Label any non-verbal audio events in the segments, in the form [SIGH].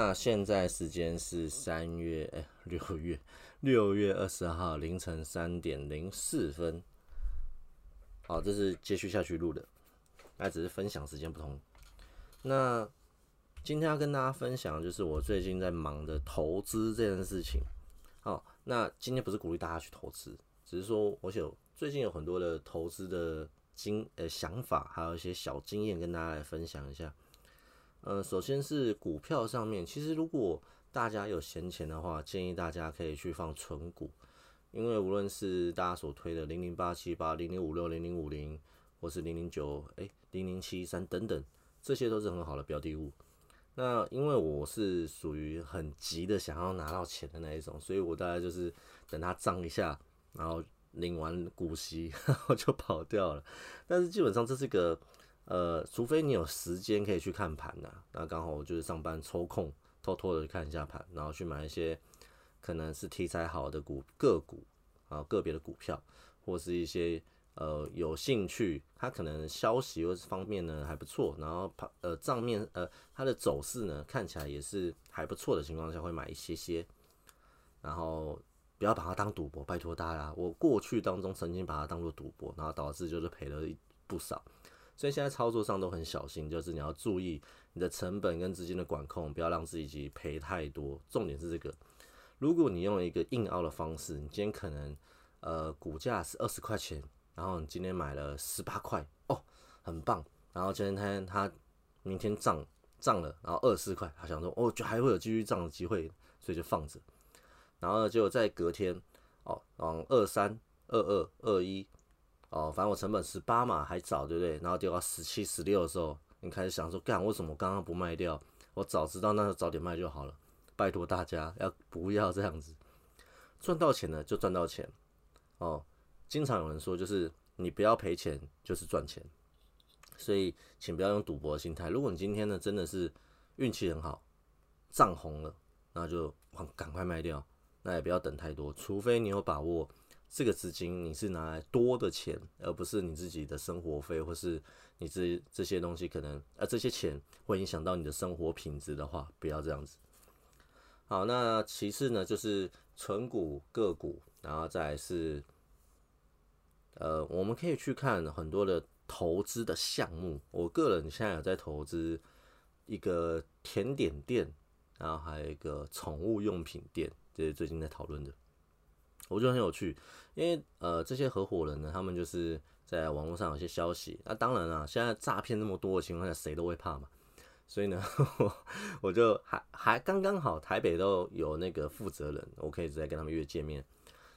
那现在时间是三月哎 [LAUGHS] 六月六月二十号凌晨三点零四分。好，这是继续下去录的，那只是分享时间不同。那今天要跟大家分享，就是我最近在忙的投资这件事情。好，那今天不是鼓励大家去投资，只是说我有最近有很多的投资的经呃想法，还有一些小经验跟大家来分享一下。呃，首先是股票上面，其实如果大家有闲钱的话，建议大家可以去放纯股，因为无论是大家所推的零零八七八、零零五六、零零五零，或是零零九、哎零零七三等等，这些都是很好的标的物。那因为我是属于很急的想要拿到钱的那一种，所以我大概就是等它涨一下，然后领完股息，[LAUGHS] 然后就跑掉了。但是基本上这是个。呃，除非你有时间可以去看盘呐，那刚好我就是上班抽空，偷偷的看一下盘，然后去买一些可能是题材好的股个股啊，个别的股票，或是一些呃有兴趣，它可能消息或是方面呢还不错，然后盘呃账面呃它的走势呢看起来也是还不错的情况下，会买一些些，然后不要把它当赌博，拜托大家，我过去当中曾经把它当做赌博，然后导致就是赔了不少。所以现在操作上都很小心，就是你要注意你的成本跟资金的管控，不要让自己赔太多。重点是这个，如果你用一个硬凹的方式，你今天可能呃股价是二十块钱，然后你今天买了十八块，哦，很棒。然后今天它它明天涨涨了，然后二十块，他想说哦，就还会有继续涨的机会，所以就放着。然后呢就在隔天哦，往二三二二二一。哦，反正我成本十八嘛，还早，对不对？然后跌到十七、十六的时候，你开始想说，干，为什么刚刚不卖掉？我早知道，那就早点卖就好了。拜托大家，要不要这样子？赚到钱了就赚到钱。哦，经常有人说，就是你不要赔钱，就是赚钱。所以，请不要用赌博的心态。如果你今天呢，真的是运气很好，涨红了，那就赶快卖掉。那也不要等太多，除非你有把握。这个资金你是拿来多的钱，而不是你自己的生活费，或是你这这些东西可能，呃，这些钱会影响到你的生活品质的话，不要这样子。好，那其次呢，就是纯股个股，然后再是，呃，我们可以去看很多的投资的项目。我个人现在有在投资一个甜点店，然后还有一个宠物用品店，这是最近在讨论的。我觉得很有趣，因为呃，这些合伙人呢，他们就是在网络上有些消息。那当然啊，现在诈骗那么多的情况下，谁都会怕嘛。所以呢，[LAUGHS] 我就还还刚刚好，台北都有那个负责人，我可以直接跟他们约见面。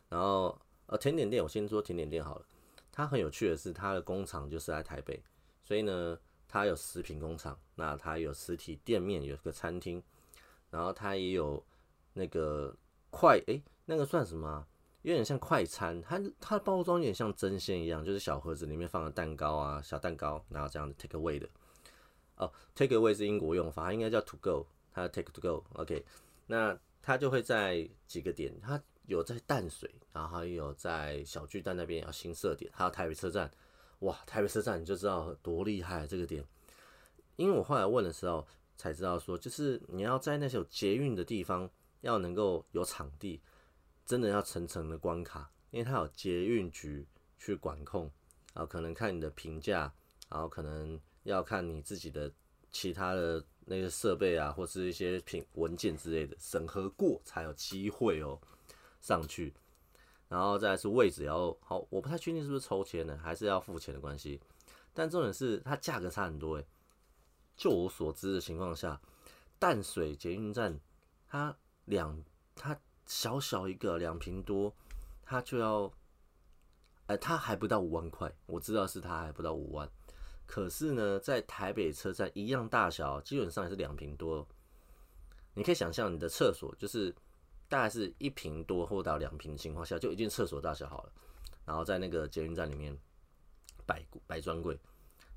然后呃，甜点店，我先说甜点店好了。它很有趣的是，它的工厂就是在台北，所以呢，它有食品工厂，那它有实体店面，有个餐厅，然后它也有那个快诶，那个算什么？有点像快餐，它它的包装有点像针线一样，就是小盒子里面放了蛋糕啊，小蛋糕，然后这样的 take away 的。哦，take away 是英国用法，它应该叫 to go，它 take to go，OK。那它就会在几个点，它有在淡水，然后还有在小巨蛋那边，有新设点，还有台北车站。哇，台北车站你就知道多厉害这个点，因为我后来问的时候才知道说，就是你要在那些有捷运的地方，要能够有场地。真的要层层的关卡，因为它有捷运局去管控，然后可能看你的评价，然后可能要看你自己的其他的那些设备啊，或是一些品文件之类的审核过才有机会哦上去。然后再是位置要好，我不太确定是不是抽签的，还是要付钱的关系。但重点是它价格差很多诶。就我所知的情况下，淡水捷运站它两它。小小一个两平多，它就要，呃，它还不到五万块。我知道是它还不到五万，可是呢，在台北车站一样大小，基本上也是两平多。你可以想象你的厕所就是大概是一平多或到两平的情况下，就已经厕所大小好了。然后在那个捷运站里面摆摆专柜，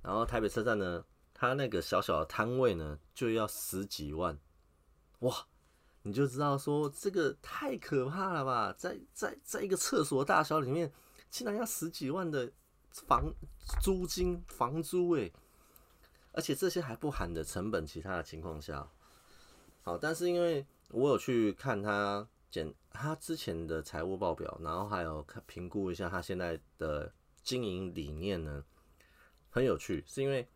然后台北车站呢，它那个小小的摊位呢就要十几万，哇！你就知道说这个太可怕了吧，在在在一个厕所大小里面，竟然要十几万的房租金房租诶，而且这些还不含的成本其他的情况下，好，但是因为我有去看他简他之前的财务报表，然后还有看评估一下他现在的经营理念呢，很有趣，是因为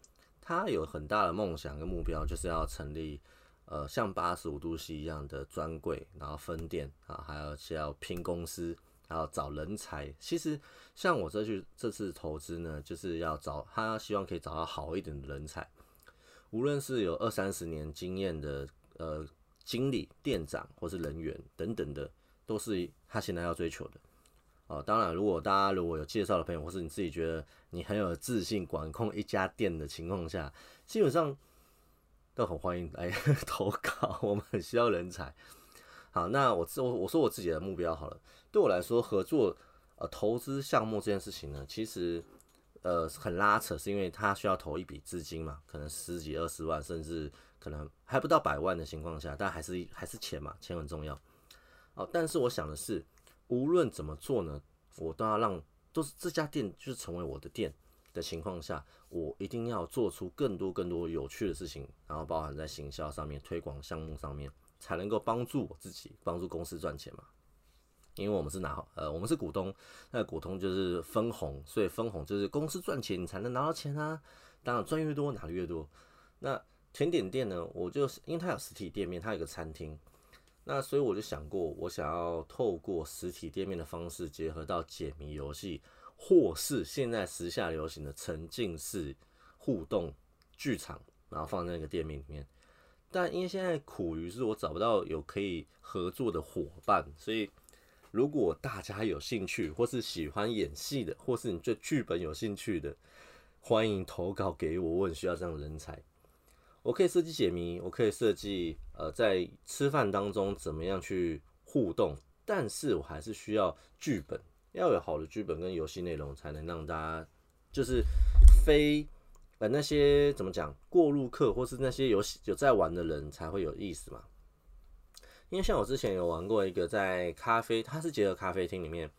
他有很大的梦想跟目标，就是要成立呃像八十五度 C 一样的专柜，然后分店啊，还有是要拼公司。要找人才，其实像我这去这次投资呢，就是要找他，希望可以找到好一点的人才，无论是有二三十年经验的呃经理、店长或是人员等等的，都是他现在要追求的。哦，当然，如果大家如果有介绍的朋友，或是你自己觉得你很有自信管控一家店的情况下，基本上都很欢迎来 [LAUGHS] 投稿，我们很需要人才。好，那我我我说我自己的目标好了。对我来说，合作呃投资项目这件事情呢，其实呃很拉扯，是因为他需要投一笔资金嘛，可能十几二十万，甚至可能还不到百万的情况下，但还是还是钱嘛，钱很重要。哦，但是我想的是，无论怎么做呢，我都要让都是这家店就是成为我的店的情况下，我一定要做出更多更多有趣的事情，然后包含在行销上面、推广项目上面，才能够帮助我自己，帮助公司赚钱嘛。因为我们是拿呃，我们是股东，那股东就是分红，所以分红就是公司赚钱，你才能拿到钱啊。当然赚越多拿的越多。那甜点店呢，我就因为它有实体店面，它有个餐厅，那所以我就想过，我想要透过实体店面的方式，结合到解谜游戏，或是现在时下流行的沉浸式互动剧场，然后放在那个店面里面。但因为现在苦于是我找不到有可以合作的伙伴，所以。如果大家有兴趣，或是喜欢演戏的，或是你对剧本有兴趣的，欢迎投稿给我。我很需要这样的人才。我可以设计解谜，我可以设计呃在吃饭当中怎么样去互动，但是我还是需要剧本，要有好的剧本跟游戏内容，才能让大家就是非呃那些怎么讲过路客，或是那些游戏有在玩的人才会有意思嘛。因为像我之前有玩过一个在咖啡，它是结合咖啡厅里面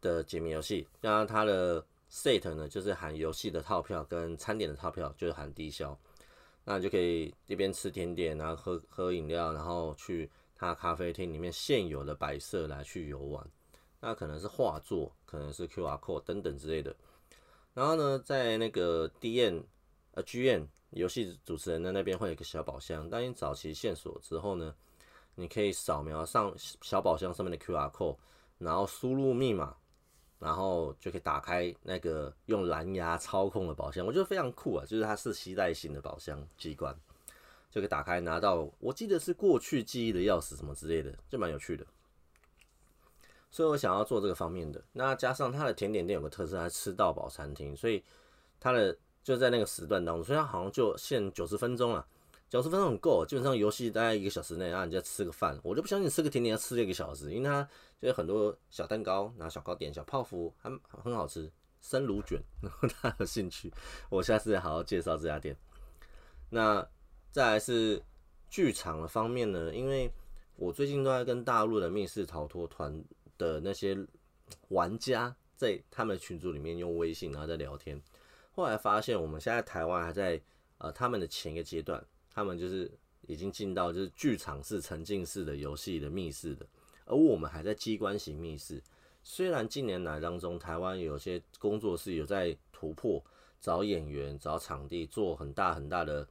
的解谜游戏，那它的 set 呢就是含游戏的套票跟餐点的套票，就是含低消，那你就可以一边吃甜点，然后喝喝饮料，然后去它咖啡厅里面现有的摆设来去游玩，那可能是画作，可能是 QR code 等等之类的。然后呢，在那个 D N 呃 G N 游戏主持人的那边会有一个小宝箱，当你找齐线索之后呢。你可以扫描上小宝箱上面的 QR code，然后输入密码，然后就可以打开那个用蓝牙操控的宝箱。我觉得非常酷啊，就是它是携带型的宝箱机关，就可以打开拿到。我记得是过去记忆的钥匙什么之类的，就蛮有趣的。所以我想要做这个方面的。那加上它的甜点店有个特色，它吃到饱餐厅，所以它的就在那个时段当中，所以它好像就限九十分钟了。九十分钟很够，基本上游戏大概一个小时内，然后你再吃个饭，我就不相信吃个甜点要吃一个小时，因为它就有很多小蛋糕，然后小糕点、小泡芙，还很好吃，生乳卷，然后他有兴趣，我下次再好好介绍这家店。那再来是剧场的方面呢，因为我最近都在跟大陆的密室逃脱团的那些玩家在他们群组里面用微信然后在聊天，后来发现我们现在台湾还在呃他们的前一个阶段。他们就是已经进到就是剧场式沉浸式的游戏的密室的，而我们还在机关型密室。虽然近年来当中，台湾有些工作室有在突破，找演员、找场地，做很大很大的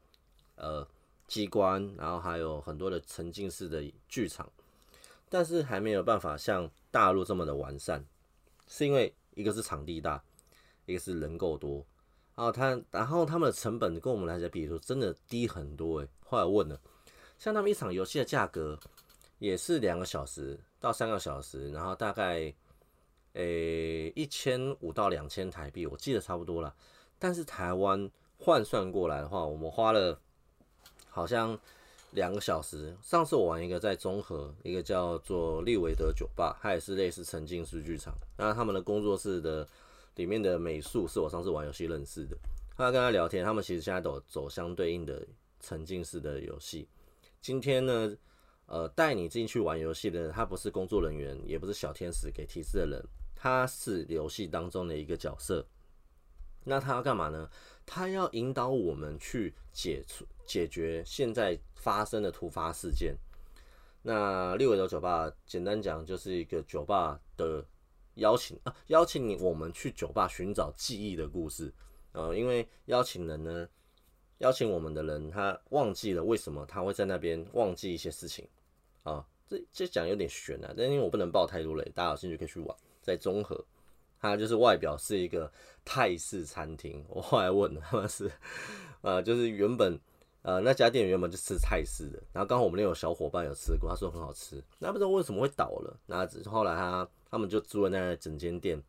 呃机关，然后还有很多的沉浸式的剧场，但是还没有办法像大陆这么的完善，是因为一个是场地大，一个是人够多。然后，他然后他们的成本跟我们来讲，比如说真的低很多诶。后来问了，像他们一场游戏的价格也是两个小时到三个小时，然后大概诶一千五到两千台币，我记得差不多了。但是台湾换算过来的话，我们花了好像两个小时。上次我玩一个在中和，一个叫做利维德酒吧，它也是类似沉浸式剧场，那他们的工作室的。里面的美术是我上次玩游戏认识的，后来跟他聊天，他们其实现在都走相对应的沉浸式的游戏。今天呢，呃，带你进去玩游戏的，他不是工作人员，也不是小天使给提示的人，他是游戏当中的一个角色。那他要干嘛呢？他要引导我们去解除解决现在发生的突发事件。那六尾楼酒吧，简单讲就是一个酒吧的邀请 [LAUGHS] 啊，邀请你我们去酒吧寻找记忆的故事。呃，因为邀请人呢，邀请我们的人他忘记了为什么他会在那边忘记一些事情啊。这这讲有点悬啊，但因为我不能爆太多雷，大家有兴趣可以去玩。在综合，它就是外表是一个泰式餐厅。我后来问他们是，呃，就是原本呃那家店原本就吃泰式的，然后刚好我们那有小伙伴有吃过，他说很好吃。那不知道为什么会倒了，那后来他他们就租了那整间店，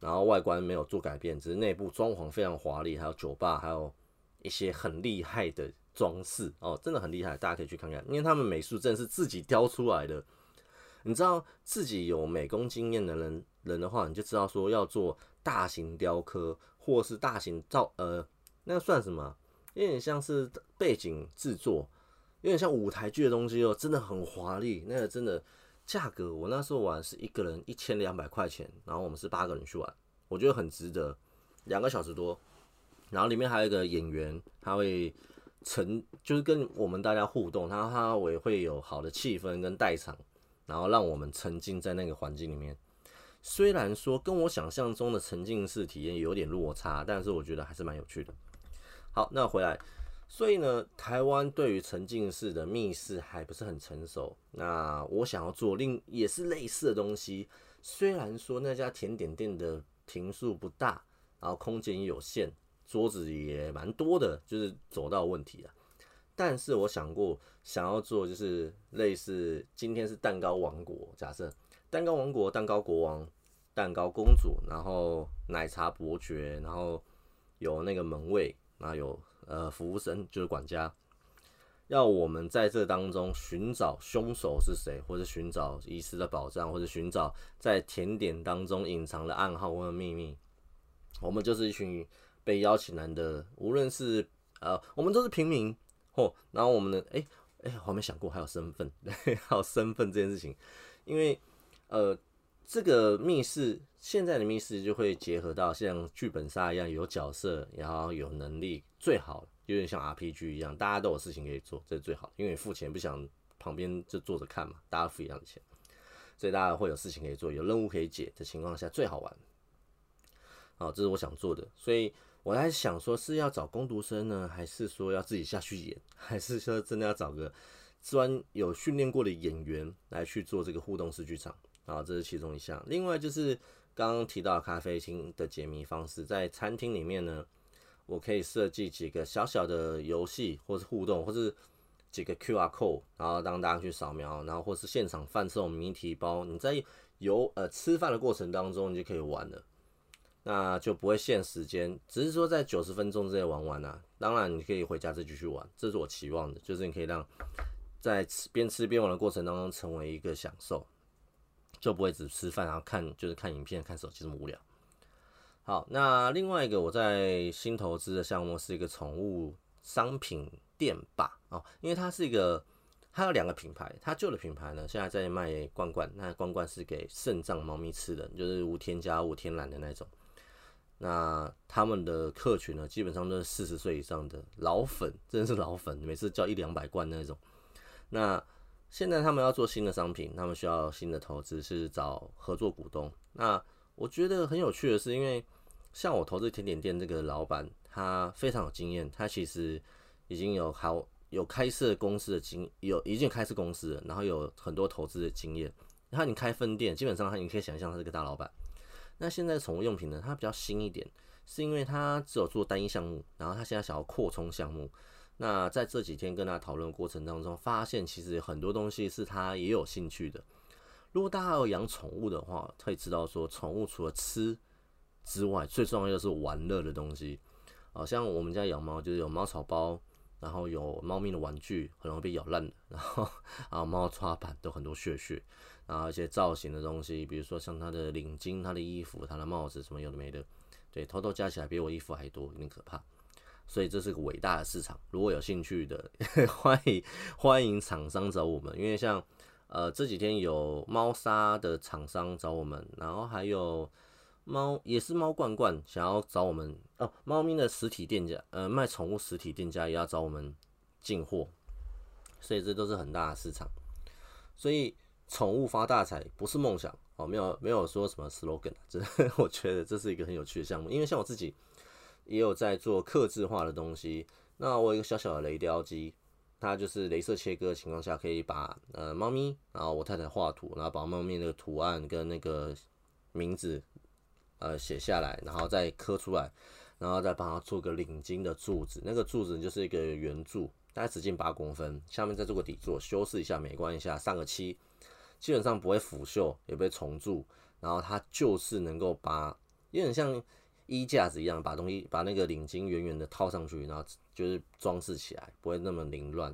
然后外观没有做改变，只是内部装潢非常华丽，还有酒吧，还有一些很厉害的装饰哦，真的很厉害，大家可以去看看，因为他们美术真的是自己雕出来的。你知道自己有美工经验的人人的话，你就知道说要做大型雕刻或是大型造呃，那算什么？有点像是背景制作，有点像舞台剧的东西哦，真的很华丽。那个真的价格，我那时候玩是一个人一千两百块钱，然后我们是八个人去玩，我觉得很值得，两个小时多。然后里面还有一个演员，他会成就是跟我们大家互动，他他也会有好的气氛跟代场。然后让我们沉浸在那个环境里面，虽然说跟我想象中的沉浸式体验有点落差，但是我觉得还是蛮有趣的。好，那回来，所以呢，台湾对于沉浸式的密室还不是很成熟。那我想要做另也是类似的东西，虽然说那家甜点店的坪数不大，然后空间有限，桌子也蛮多的，就是走到问题了。但是我想过，想要做就是类似今天是蛋糕王国，假设蛋糕王国、蛋糕国王、蛋糕公主，然后奶茶伯爵，然后有那个门卫，然后有呃服务生，就是管家，要我们在这当中寻找凶手是谁，或者寻找遗失的宝藏，或者寻找在甜点当中隐藏的暗号或者秘密。我们就是一群被邀请来的，无论是呃，我们都是平民。哦，然后我们呢？哎哎，我还没想过还有身份，[LAUGHS] 还有身份这件事情，因为呃，这个密室现在的密室就会结合到像剧本杀一样，有角色，然后有能力，最好有点像 RPG 一样，大家都有事情可以做，这是最好。因为你付钱不想旁边就坐着看嘛，大家付一样的钱，所以大家会有事情可以做，有任务可以解的情况下最好玩。好，这是我想做的，所以。我在想，说是要找工读生呢，还是说要自己下去演，[LAUGHS] 还是说真的要找个专有训练过的演员来去做这个互动式剧场啊？这是其中一项。另外就是刚刚提到咖啡厅的解谜方式，在餐厅里面呢，我可以设计几个小小的游戏，或是互动，或是几个 QR code，然后让大家去扫描，然后或是现场贩售谜题包，你在游呃吃饭的过程当中，你就可以玩了。那就不会限时间，只是说在九十分钟之内玩完啊。当然，你可以回家再继续玩，这是我期望的，就是你可以让在吃边吃边玩的过程当中成为一个享受，就不会只吃饭然后看就是看影片、看手机这么无聊。好，那另外一个我在新投资的项目是一个宠物商品店吧，哦，因为它是一个，它有两个品牌，它旧的品牌呢现在在卖罐罐，那罐罐是给肾脏猫咪吃的，就是无添加、无天然的那种。那他们的客群呢，基本上都是四十岁以上的老粉，真的是老粉，每次交一两百罐那种。那现在他们要做新的商品，他们需要新的投资，是找合作股东。那我觉得很有趣的是，因为像我投资甜点店这个老板，他非常有经验，他其实已经有好有开设公司的经，有已经开设公司，然后有很多投资的经验。然后你开分店，基本上他你可以想象他是个大老板。那现在宠物用品呢？它比较新一点，是因为它只有做单一项目，然后它现在想要扩充项目。那在这几天跟他讨论过程当中，发现其实很多东西是他也有兴趣的。如果大家有养宠物的话，可以知道说，宠物除了吃之外，最重要的是玩乐的东西。好像我们家养猫，就是有猫草包，然后有猫咪的玩具，很容易被咬烂的，然后啊猫抓板都很多血血。然后一些造型的东西，比如说像它的领巾、它的衣服、它的帽子，什么有的没的，对，偷偷加起来比我衣服还多，有点可怕。所以这是个伟大的市场，如果有兴趣的，[LAUGHS] 欢迎欢迎厂商找我们。因为像呃这几天有猫砂的厂商找我们，然后还有猫也是猫罐罐想要找我们哦，猫咪的实体店家，呃，卖宠物实体店家也要找我们进货，所以这都是很大的市场。所以宠物发大财不是梦想哦，没有没有说什么 slogan，真的，[LAUGHS] 我觉得这是一个很有趣的项目，因为像我自己也有在做刻字化的东西。那我有一个小小的雷雕机，它就是镭射切割的情况下，可以把呃猫咪，然后我太太画图，然后把猫咪那个图案跟那个名字。呃，写下来，然后再刻出来，然后再帮它做个领巾的柱子。那个柱子就是一个圆柱，大概直径八公分，下面再做个底座，修饰一下，美观一下，上个漆，基本上不会腐锈，也不会重铸。然后它就是能够把，有点像衣架子一样，把东西把那个领巾圆圆的套上去，然后就是装饰起来，不会那么凌乱。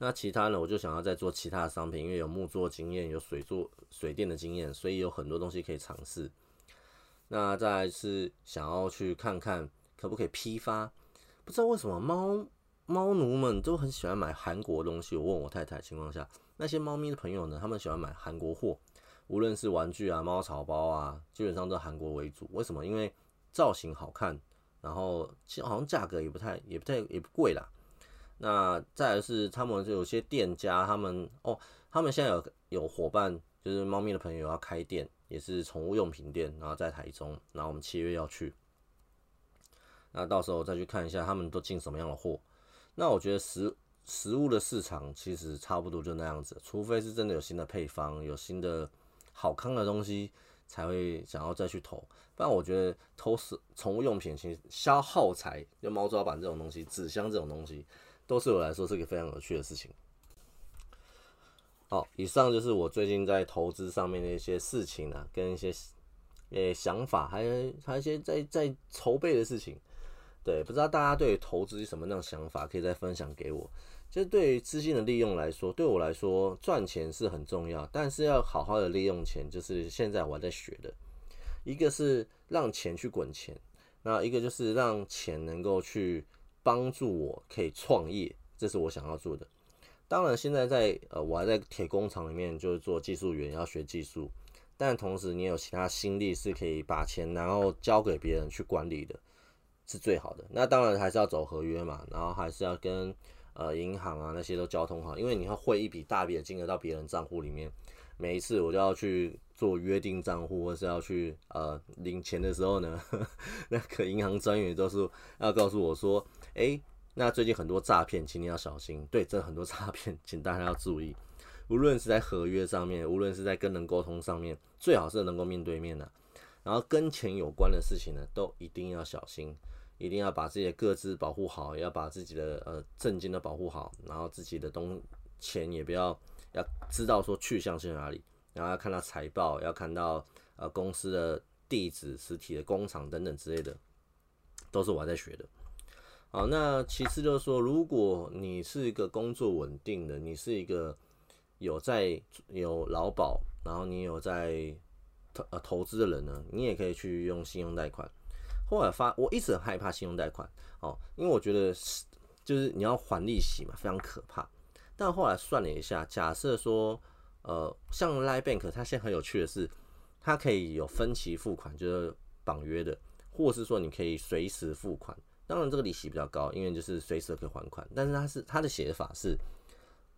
那其他呢，我就想要再做其他的商品，因为有木作经验，有水做水电的经验，所以有很多东西可以尝试。那再是想要去看看可不可以批发，不知道为什么猫猫奴们都很喜欢买韩国东西。我问我太太情况下，那些猫咪的朋友呢，他们喜欢买韩国货，无论是玩具啊、猫草包啊，基本上都韩国为主。为什么？因为造型好看，然后其实好像价格也不太、也不太、也不贵啦。那再来是他们就有些店家，他们哦，他们现在有有伙伴，就是猫咪的朋友要开店。也是宠物用品店，然后在台中，然后我们七月要去，那到时候再去看一下他们都进什么样的货。那我觉得食食物的市场其实差不多就那样子，除非是真的有新的配方、有新的好康的东西，才会想要再去投。不然我觉得投食宠物用品其实消耗材，就猫抓板这种东西、纸箱这种东西，都是我来说是一个非常有趣的事情。好，以上就是我最近在投资上面的一些事情啊，跟一些诶想法，还有还有一些在在筹备的事情。对，不知道大家对投资什么样的想法，可以再分享给我。就是对于资金的利用来说，对我来说赚钱是很重要，但是要好好的利用钱，就是现在我还在学的。一个是让钱去滚钱，那一个就是让钱能够去帮助我可以创业，这是我想要做的。当然，现在在呃，我还在铁工厂里面，就是做技术员，要学技术。但同时，你有其他心力是可以把钱然后交给别人去管理的，是最好的。那当然还是要走合约嘛，然后还是要跟呃银行啊那些都交通好，因为你要汇一笔大笔的金额到别人账户里面，每一次我就要去做约定账户，或是要去呃领钱的时候呢，[LAUGHS] 那个银行专员都是要告诉我说，哎。那最近很多诈骗，请你要小心。对，真的很多诈骗，请大家要注意。无论是在合约上面，无论是在跟人沟通上面，最好是能够面对面的。然后跟钱有关的事情呢，都一定要小心，一定要把自己的各自保护好，要把自己的呃证金都保护好，然后自己的东钱也不要要知道说去向是哪里，然后要看到财报，要看到呃公司的地址、实体的工厂等等之类的，都是我在学的。好，那其次就是说，如果你是一个工作稳定的，你是一个有在有劳保，然后你有在投呃投资的人呢，你也可以去用信用贷款。后来发，我一直很害怕信用贷款，哦，因为我觉得是就是你要还利息嘛，非常可怕。但后来算了一下，假设说，呃，像 Line Bank，它现在很有趣的是，它可以有分期付款，就是绑约的，或是说你可以随时付款。当然，这个利息比较高，因为就是随时可以还款。但是它是它的写法是，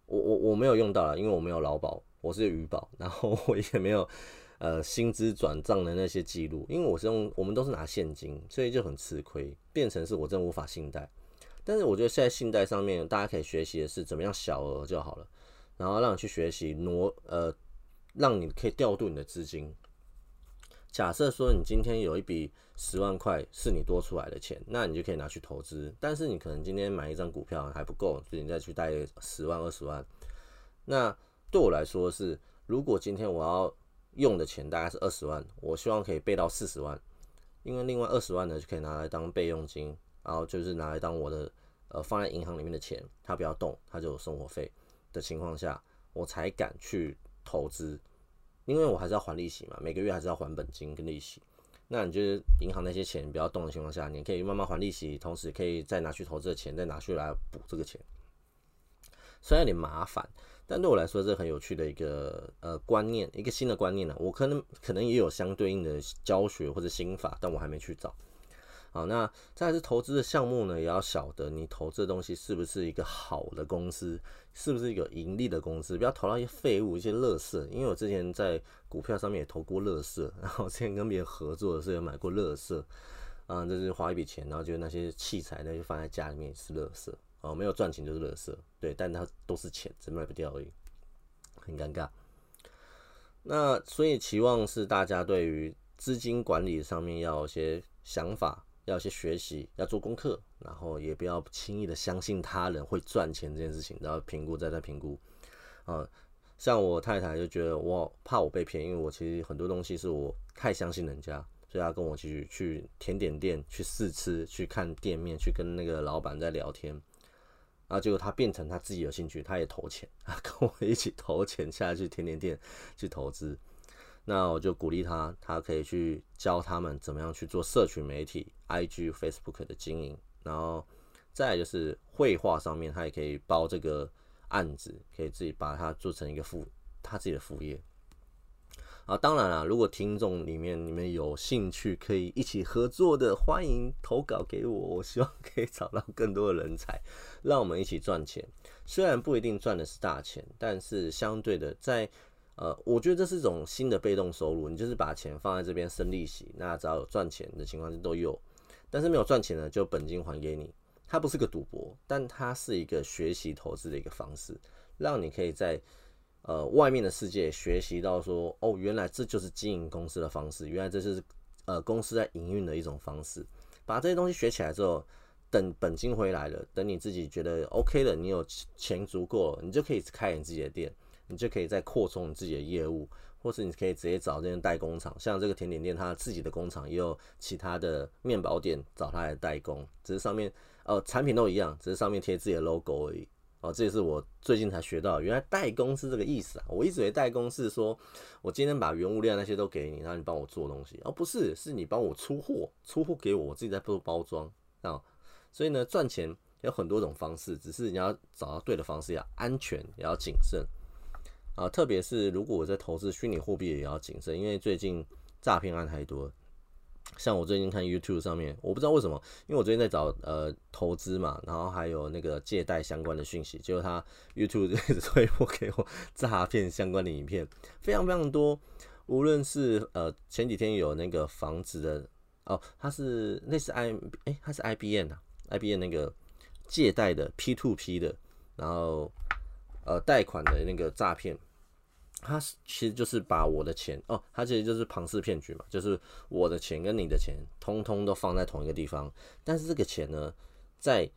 我我我没有用到了，因为我没有劳保，我是余保，然后我也没有呃薪资转账的那些记录，因为我是用我们都是拿现金，所以就很吃亏，变成是我真无法信贷。但是我觉得现在信贷上面大家可以学习的是怎么样小额就好了，然后让你去学习挪呃，让你可以调度你的资金。假设说你今天有一笔十万块是你多出来的钱，那你就可以拿去投资。但是你可能今天买一张股票还不够，所以你再去贷十万二十万。那对我来说是，如果今天我要用的钱大概是二十万，我希望可以备到四十万，因为另外二十万呢就可以拿来当备用金，然后就是拿来当我的呃放在银行里面的钱，它不要动，它就有生活费的情况下，我才敢去投资。因为我还是要还利息嘛，每个月还是要还本金跟利息。那你就是银行那些钱不要动的情况下，你可以慢慢还利息，同时可以再拿去投资的钱，再拿去来补这个钱。虽然有点麻烦，但对我来说，这很有趣的一个呃观念，一个新的观念呢。我可能可能也有相对应的教学或者心法，但我还没去找。好，那再是投资的项目呢，也要晓得你投资的东西是不是一个好的公司，是不是一个盈利的公司，不要投到一些废物、一些垃圾。因为我之前在股票上面也投过垃圾，然后之前跟别人合作的时候也买过垃圾，啊，就是花一笔钱，然后就那些器材呢就放在家里面是垃圾。哦，没有赚钱就是垃圾，对，但它都是钱，只卖不掉而已，很尴尬。那所以期望是大家对于资金管理上面要有些想法，要有些学习，要做功课，然后也不要轻易的相信他人会赚钱这件事情，然后评估再再评估。啊，像我太太就觉得我怕我被骗，因为我其实很多东西是我太相信人家。所以她跟我去去甜点店去试吃，去看店面，去跟那个老板在聊天。然后结果他变成他自己有兴趣，他也投钱，跟我一起投钱下去甜点店去投资。那我就鼓励他，他可以去教他们怎么样去做社群媒体、IG、Facebook 的经营。然后再就是绘画上面，他也可以包这个案子，可以自己把它做成一个副他自己的副业。啊，当然了，如果听众里面你们有兴趣可以一起合作的，欢迎投稿给我。我希望可以找到更多的人才，让我们一起赚钱。虽然不一定赚的是大钱，但是相对的，在呃，我觉得这是一种新的被动收入。你就是把钱放在这边生利息，那只要有赚钱的情况都有。但是没有赚钱呢，就本金还给你。它不是个赌博，但它是一个学习投资的一个方式，让你可以在。呃，外面的世界学习到说，哦，原来这就是经营公司的方式，原来这是呃公司在营运的一种方式。把这些东西学起来之后，等本金回来了，等你自己觉得 OK 了，你有钱足够了，你就可以开你自己的店，你就可以再扩充你自己的业务，或是你可以直接找这些代工厂，像这个甜点店，它自己的工厂也有其他的面包店找他来代工，只是上面呃产品都一样，只是上面贴自己的 logo 而已。哦，这也是我最近才学到，原来代工是这个意思啊！我一直以为代工是说我今天把原物料那些都给你，然后你帮我做东西，哦，不是，是你帮我出货，出货给我，我自己在做包装啊。所以呢，赚钱有很多种方式，只是你要找到对的方式，要安全，也要谨慎啊。特别是如果我在投资虚拟货币，也要谨慎，因为最近诈骗案太多。像我最近看 YouTube 上面，我不知道为什么，因为我最近在找呃投资嘛，然后还有那个借贷相关的讯息，结果他 YouTube 就一直推播给我诈骗相关的影片，非常非常多。无论是呃前几天有那个房子的哦，他是类似 I 哎，他是 IBN 的 IBN 那个借贷的 P to P 的，然后呃贷款的那个诈骗。他其实就是把我的钱哦，他其实就是庞氏骗局嘛，就是我的钱跟你的钱通通都放在同一个地方，但是这个钱呢，在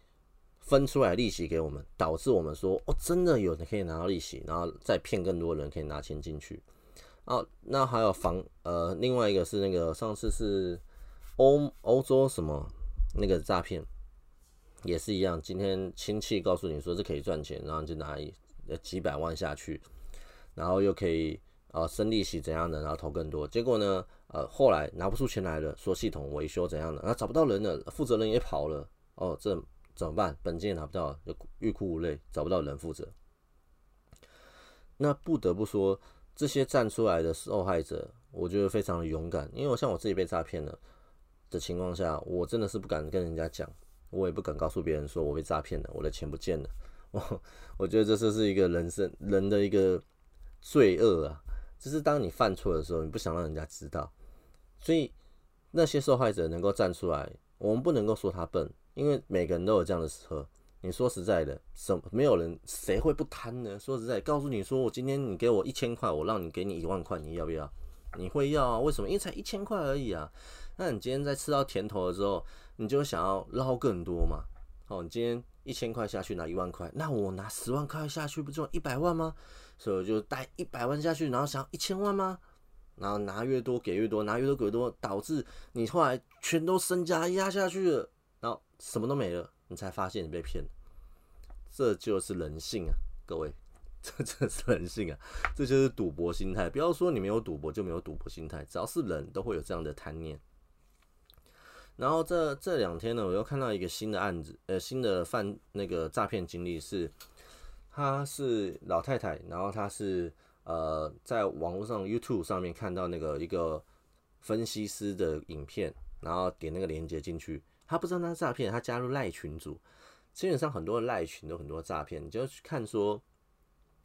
分出来利息给我们，导致我们说哦，真的有人可以拿到利息，然后再骗更多人可以拿钱进去。哦，那还有房呃，另外一个是那个上次是欧欧洲什么那个诈骗，也是一样，今天亲戚告诉你说这可以赚钱，然后就拿几百万下去。然后又可以呃生利息怎样的，然后投更多，结果呢呃后来拿不出钱来了，说系统维修怎样的，然后找不到人了，负责人也跑了，哦这怎么办？本金也拿不到，欲哭无泪，找不到人负责。那不得不说，这些站出来的受害者，我觉得非常的勇敢，因为我像我自己被诈骗了的情况下，我真的是不敢跟人家讲，我也不敢告诉别人说我被诈骗了，我的钱不见了。我 [LAUGHS] 我觉得这就是一个人生人的一个。罪恶啊，就是当你犯错的时候，你不想让人家知道，所以那些受害者能够站出来，我们不能够说他笨，因为每个人都有这样的时候。你说实在的，什没有人谁会不贪呢？说实在，告诉你说，我今天你给我一千块，我让你给你一万块，你要不要？你会要啊？为什么？因为才一千块而已啊。那你今天在吃到甜头的时候，你就想要捞更多嘛？哦，你今天一千块下去拿一万块，那我拿十万块下去，不就一百万吗？所以我就带一百万下去，然后想一千万吗？然后拿越多给越多，拿越多给越多，导致你后来全都身家压下去了，然后什么都没了，你才发现你被骗。这就是人性啊，各位，这真是人性啊，这就是赌博心态。不要说你没有赌博就没有赌博心态，只要是人都会有这样的贪念。然后这这两天呢，我又看到一个新的案子，呃，新的犯那个诈骗经历是。她是老太太，然后她是呃在网络上 YouTube 上面看到那个一个分析师的影片，然后点那个链接进去，她不知道那是诈骗，她加入赖群组，基本上很多赖群都很多诈骗，你就去看说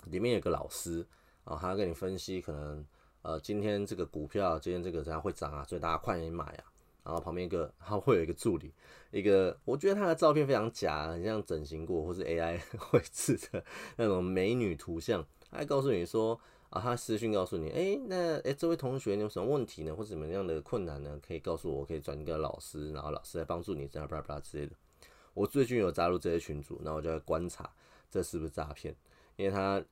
里面有个老师啊，他要跟你分析可能呃今天这个股票今天这个怎样会涨啊，所以大家快点买啊。然后旁边一个，他会有一个助理，一个我觉得他的照片非常假，很像整形过或是 AI [LAUGHS] 绘制的那种美女图像。他还告诉你说啊，他私讯告诉你，哎，那哎这位同学你有什么问题呢，或者怎么样的困难呢？可以告诉我，可以转一个老师，然后老师来帮助你，这样巴拉巴拉之类的。我最近有加入这些群组，那我就在观察这是不是诈骗，因为他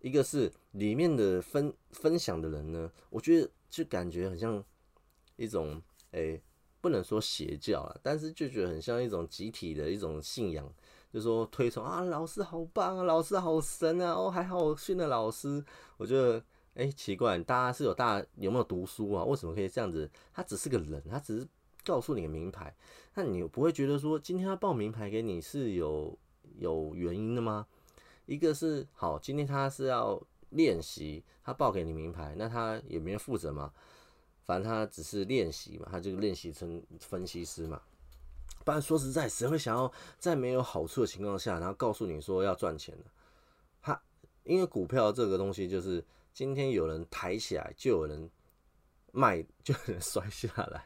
一个是里面的分分享的人呢，我觉得就感觉很像一种哎。不能说邪教啊，但是就觉得很像一种集体的一种信仰，就说推崇啊，老师好棒啊，老师好神啊，哦，还好我训的老师。我觉得，哎，奇怪，大家是有大有没有读书啊？为什么可以这样子？他只是个人，他只是告诉你个名牌，那你不会觉得说今天他报名牌给你是有有原因的吗？一个是好，今天他是要练习，他报给你名牌，那他也没有负责吗？反正他只是练习嘛，他就练习成分析师嘛。不然说实在，谁会想要在没有好处的情况下，然后告诉你说要赚钱呢？他因为股票这个东西，就是今天有人抬起来，就有人卖，就有人摔下来，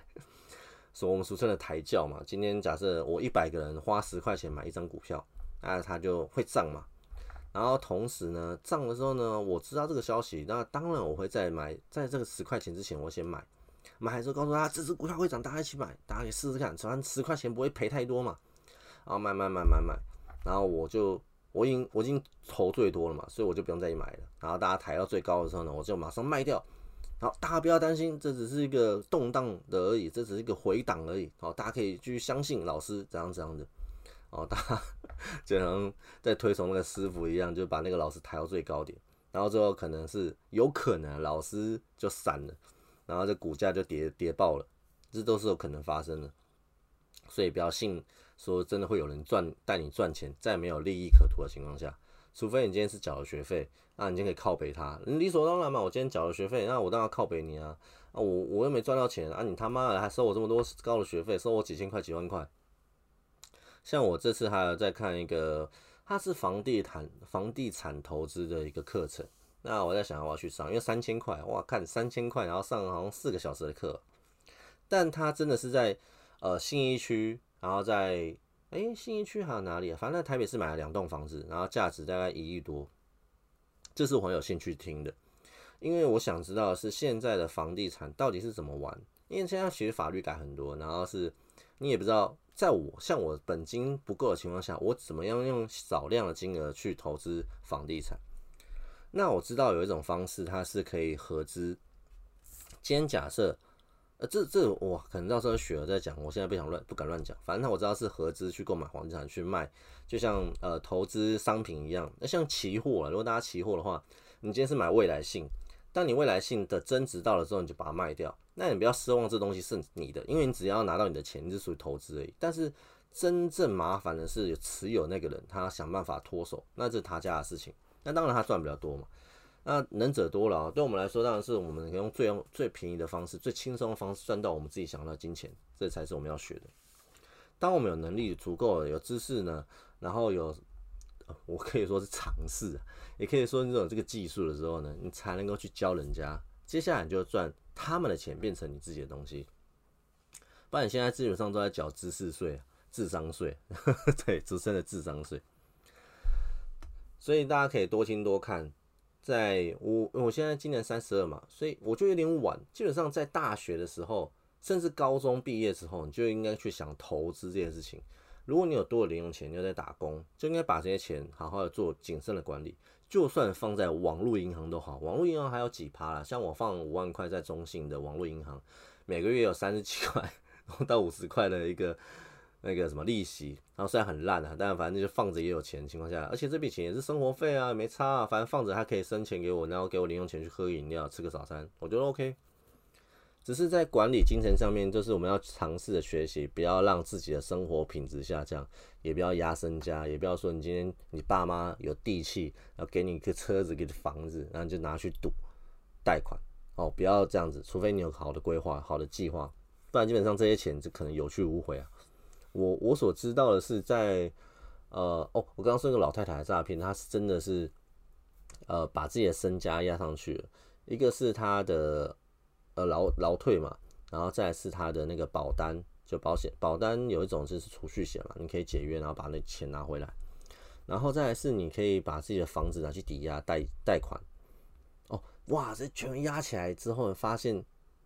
所以我们俗称的抬轿嘛。今天假设我一百个人花十块钱买一张股票，那它就会涨嘛。然后同时呢，涨的时候呢，我知道这个消息，那当然我会再买，在这个十块钱之前，我先买。买的时候告诉他，这只股票会涨，大家一起买，大家可以试试看，反正十块钱不会赔太多嘛。然后买买买买买，然后我就我已经我已经投最多了嘛，所以我就不用再去买了。然后大家抬到最高的时候呢，我就马上卖掉。好，大家不要担心，这只是一个动荡的而已，这只是一个回档而已。好，大家可以继续相信老师怎样怎样的。哦，大家就像在推崇那个师傅一样，就把那个老师抬到最高点，然后最后可能是有可能老师就散了，然后这股价就跌跌爆了，这都是有可能发生的。所以不要信说真的会有人赚带你赚钱，在没有利益可图的情况下，除非你今天是缴了学费，那你就可以靠北他，理所当然嘛。我今天缴了学费，那我当然靠北你啊。啊，我我又没赚到钱啊，你他妈的还收我这么多高的学费，收我几千块几万块。像我这次还有在看一个，它是房地产房地产投资的一个课程。那我在想我要去上，因为三千块，哇，看三千块，然后上好像四个小时的课。但它真的是在呃信义区，然后在哎信义区还有哪里啊？反正在台北市买了两栋房子，然后价值大概一亿多。这是我很有兴趣听的，因为我想知道是现在的房地产到底是怎么玩。因为现在其实法律改很多，然后是你也不知道。在我像我本金不够的情况下，我怎么样用少量的金额去投资房地产？那我知道有一种方式，它是可以合资。今天假设，呃，这这我可能到时候雪儿再讲，我现在不想乱不敢乱讲。反正我知道是合资去购买房地产去卖，就像呃投资商品一样。那像期货，如果大家期货的话，你今天是买未来性。当你未来性的增值到了之后，你就把它卖掉。那你不要奢望这东西是你的，因为你只要拿到你的钱，是属于投资而已。但是真正麻烦的是持有那个人，他想办法脱手，那这是他家的事情。那当然他赚比较多嘛。那能者多劳，对我们来说当然是我们用最用最便宜的方式、最轻松的方式赚到我们自己想要的金钱，这才是我们要学的。当我们有能力足够、有知识呢，然后有。我可以说是尝试，也可以说你有这个技术的时候呢，你才能够去教人家。接下来你就赚他们的钱，变成你自己的东西。不然你现在基本上都在缴知识税、智商税，[LAUGHS] 对，直升的智商税。所以大家可以多听多看。在我我现在今年三十二嘛，所以我就有点晚。基本上在大学的时候，甚至高中毕业之后，你就应该去想投资这件事情。如果你有多的零用钱，你又在打工，就应该把这些钱好好的做谨慎的管理。就算放在网络银行都好，网络银行还有几趴啦。像我放五万块在中信的网络银行，每个月有三十七块到五十块的一个那个什么利息。然后虽然很烂啊，但反正就放着也有钱的情况下，而且这笔钱也是生活费啊，没差啊。反正放着还可以生钱给我，然后给我零用钱去喝饮料、吃个早餐，我觉得 OK。只是在管理金钱上面，就是我们要尝试的学习，不要让自己的生活品质下降，也不要压身家，也不要说你今天你爸妈有地契，要给你一个车子，给你房子，然后就拿去赌贷款哦，不要这样子，除非你有好的规划、好的计划，不然基本上这些钱就可能有去无回啊。我我所知道的是，在呃哦，我刚刚说那个老太太诈骗，她是真的是呃把自己的身家压上去了，一个是她的。呃，劳劳退嘛，然后再是他的那个保单，就保险保单有一种就是储蓄险嘛，你可以解约，然后把那钱拿回来，然后再是你可以把自己的房子拿去抵押贷贷款。哦，哇，这全压起来之后，发现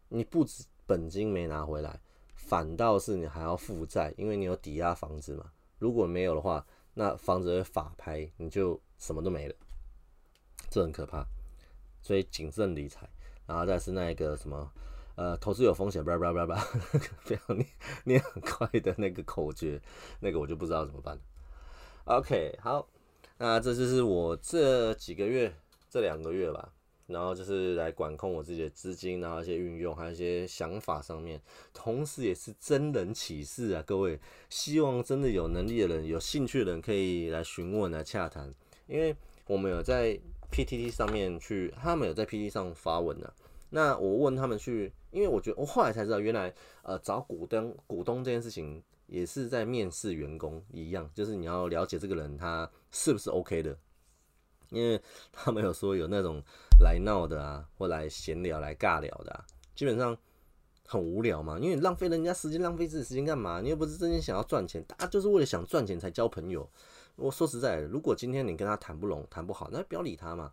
你不止本金没拿回来，反倒是你还要负债，因为你有抵押房子嘛。如果没有的话，那房子会法拍，你就什么都没了，这很可怕。所以谨慎理财。然后再是那个什么，呃，投资有风险，[LAUGHS] 叭叭叭叭，不要念念很快的那个口诀，那个我就不知道怎么办 OK，好，那这就是我这几个月这两个月吧，然后就是来管控我自己的资金，然后一些运用，还有一些想法上面，同时也是真人启示啊，各位，希望真的有能力的人、有兴趣的人可以来询问、来洽谈，因为我们有在。PTT 上面去，他们有在 PTT 上发文呢。那我问他们去，因为我觉得我后来才知道，原来呃找股东股东这件事情也是在面试员工一样，就是你要了解这个人他是不是 OK 的。因为他们有说有那种来闹的啊，或来闲聊、来尬聊的，基本上很无聊嘛。因为浪费人家时间，浪费自己时间干嘛？你又不是真心想要赚钱，大家就是为了想赚钱才交朋友。我说实在的，如果今天你跟他谈不拢、谈不好，那不要理他嘛。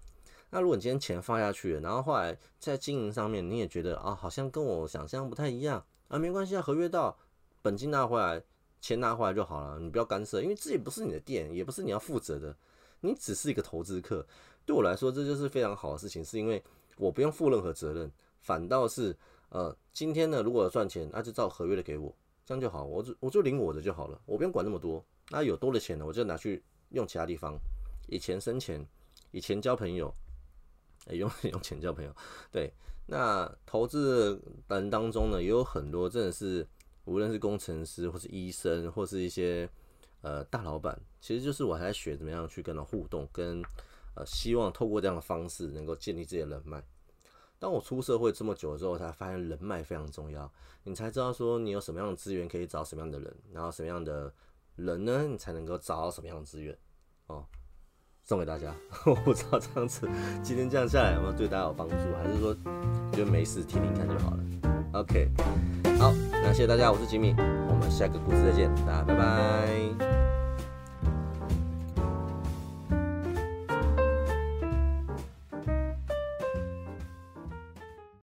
那如果你今天钱放下去了，然后后来在经营上面你也觉得啊，好像跟我想象不太一样啊，没关系啊，合约到，本金拿回来，钱拿回来就好了，你不要干涉，因为这也不是你的店，也不是你要负责的，你只是一个投资客。对我来说，这就是非常好的事情，是因为我不用负任何责任，反倒是呃，今天呢，如果赚钱，那就照合约的给我，这样就好，我就我就领我的就好了，我不用管那么多。那有多的钱呢，我就拿去用其他地方，以钱生钱，以钱交朋友，用 [LAUGHS] 用钱交朋友。对，那投资人当中呢，也有很多真的是，无论是工程师，或是医生，或是一些呃大老板，其实就是我还在学怎么样去跟他互动，跟呃希望透过这样的方式能够建立自己的人脉。当我出社会这么久之后，才发现人脉非常重要，你才知道说你有什么样的资源可以找什么样的人，然后什么样的。人呢，你才能够找到什么样的资源哦？送给大家，[LAUGHS] 我不知道这样子今天这样下来有没有对大家有帮助，还是说觉得没事听听看就好了？OK，好，那谢谢大家，我是吉米，我们下个故事再见，大家拜拜。